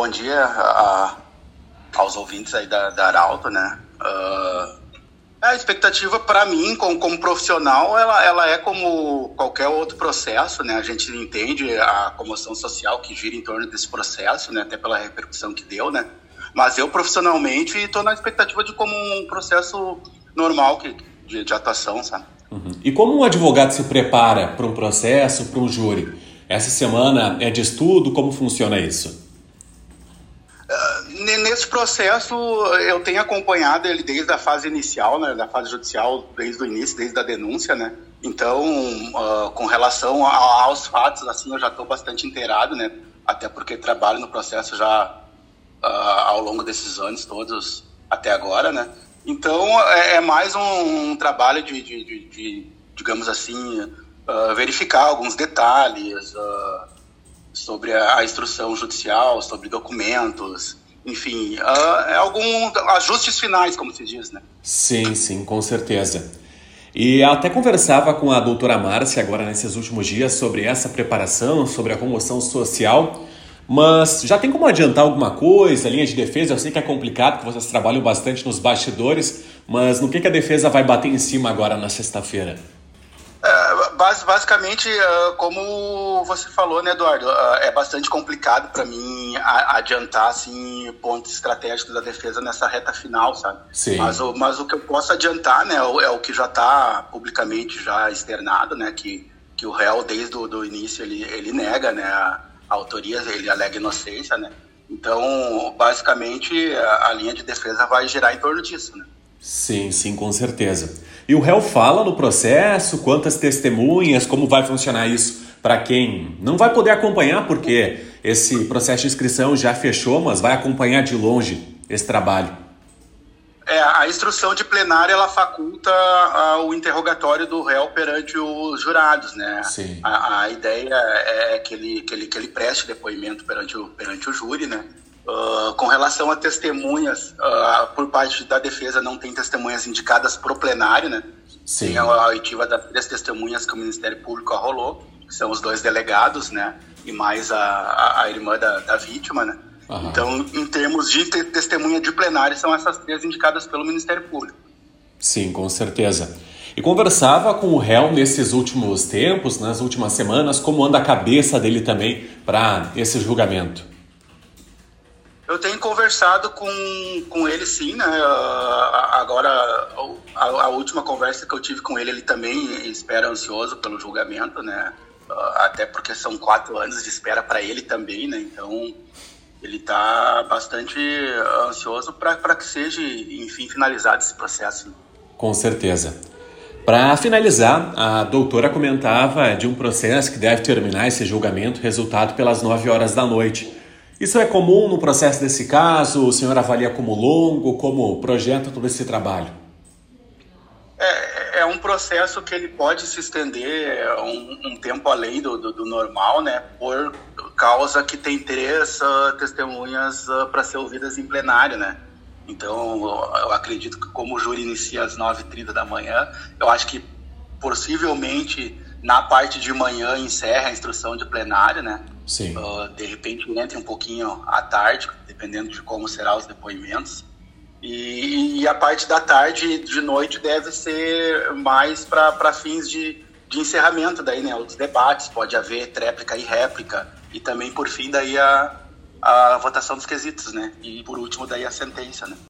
bom dia a, aos ouvintes aí da, da Arauto, né? Uh, a expectativa para mim, como, como, profissional, ela, ela é como qualquer outro processo, né? A gente entende a comoção social que gira em torno desse processo, né? Até pela repercussão que deu, né? Mas eu profissionalmente estou na expectativa de como um processo normal que, de, de atuação, sabe? Uhum. E como um advogado se prepara para um processo, para um júri? Essa semana é de estudo? Como funciona isso? Nesse processo, eu tenho acompanhado ele desde a fase inicial, né, da fase judicial, desde o início, desde a denúncia, né? Então, uh, com relação aos fatos, assim, eu já estou bastante inteirado, né? Até porque trabalho no processo já uh, ao longo desses anos todos até agora, né? Então, é, é mais um, um trabalho de, de, de, de, digamos assim, uh, verificar alguns detalhes sobre a, a, instrução judicial, sobre documentos, enfim, uh, é alguns ajustes finais, como se diz, né? Sim, sim, com certeza. E até conversava com a doutora Márcia agora nesses últimos dias sobre essa preparação, sobre a comoção social. Mas já tem como adiantar alguma coisa, linha de defesa? Eu sei que é complicado, porque vocês trabalham bastante nos bastidores, mas no que, que a defesa vai bater em cima agora na sexta-feira? É, basicamente, é, como você falou, né, Eduardo, é, é bastante complicado para mim adiantar assim pontos estratégicos da defesa nessa reta final, sabe? Sim. Mas, mas o que eu posso adiantar, né, é o que já está publicamente já externado, né, que, que o réu desde o do início ele, ele nega, né, a, autorias, ele alega inocência, né? Então, basicamente, a, a, linha de defesa vai girar em torno disso, né? Sim, sim, com certeza. E o réu fala no processo, quantas testemunhas, como vai funcionar isso para quem não vai poder acompanhar, porque esse processo de inscrição já fechou, mas vai acompanhar de longe esse trabalho. É, a instrução de plenária ela faculta uh, o interrogatório do réu perante os jurados, né? Sim. A, a, ideia é que ele, que, ele, que ele preste depoimento perante o, perante o júri, né? Uh, com relação a testemunhas, uh, por parte da defesa não tem testemunhas indicadas para o plenário, né? Sim. Tem a oitiva das três testemunhas que o Ministério Público arrolou, que são os dois delegados, né? E mais a, a, a irmã da, da vítima, né? Uhum. Então, em termos de testemunha de plenário, são essas três indicadas pelo Ministério Público. Sim, com certeza. E conversava com o réu nesses últimos tempos, nas últimas semanas, como anda a cabeça dele também para esse julgamento? Eu tenho conversado com, com ele sim, né? Agora, a, a, última conversa que eu tive com ele, ele também espera ansioso pelo julgamento, né? Até porque são quatro anos de espera para ele também, né? Então, ele está bastante ansioso para que seja, enfim, finalizado esse processo. Com certeza. Para finalizar, a doutora comentava de um processo que deve terminar esse julgamento, resultado pelas 9 horas da noite. Isso é comum no processo desse caso? O senhor avalia como longo? Como projeta todo esse trabalho? É, é um processo que ele pode se estender um, um tempo além do, do, do normal, né? Por causa que tem três uh, testemunhas uh, para ser ouvidas em plenário, né? Então, eu acredito que como o júri inicia às 9h30 da manhã, eu acho que possivelmente na parte de manhã encerra a instrução de plenário, né? Sim. Uh, de repente entre um pouquinho à tarde, dependendo de como serão os depoimentos. E, e a parte da tarde de noite deve ser mais para fins de, de encerramento daí, né? Os debates, pode haver tréplica e réplica e também, por fim, daí a, a votação dos quesitos, né? E, por último, daí a sentença, né?